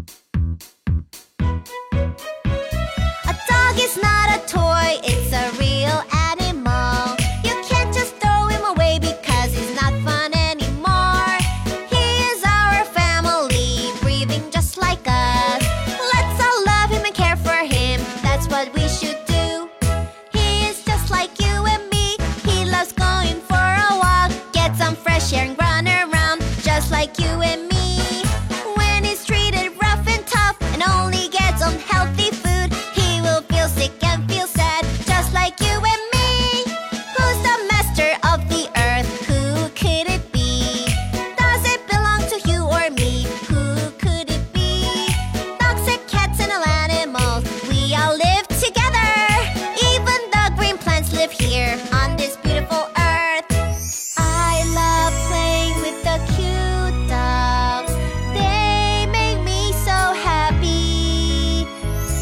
mm-hmm.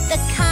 the kind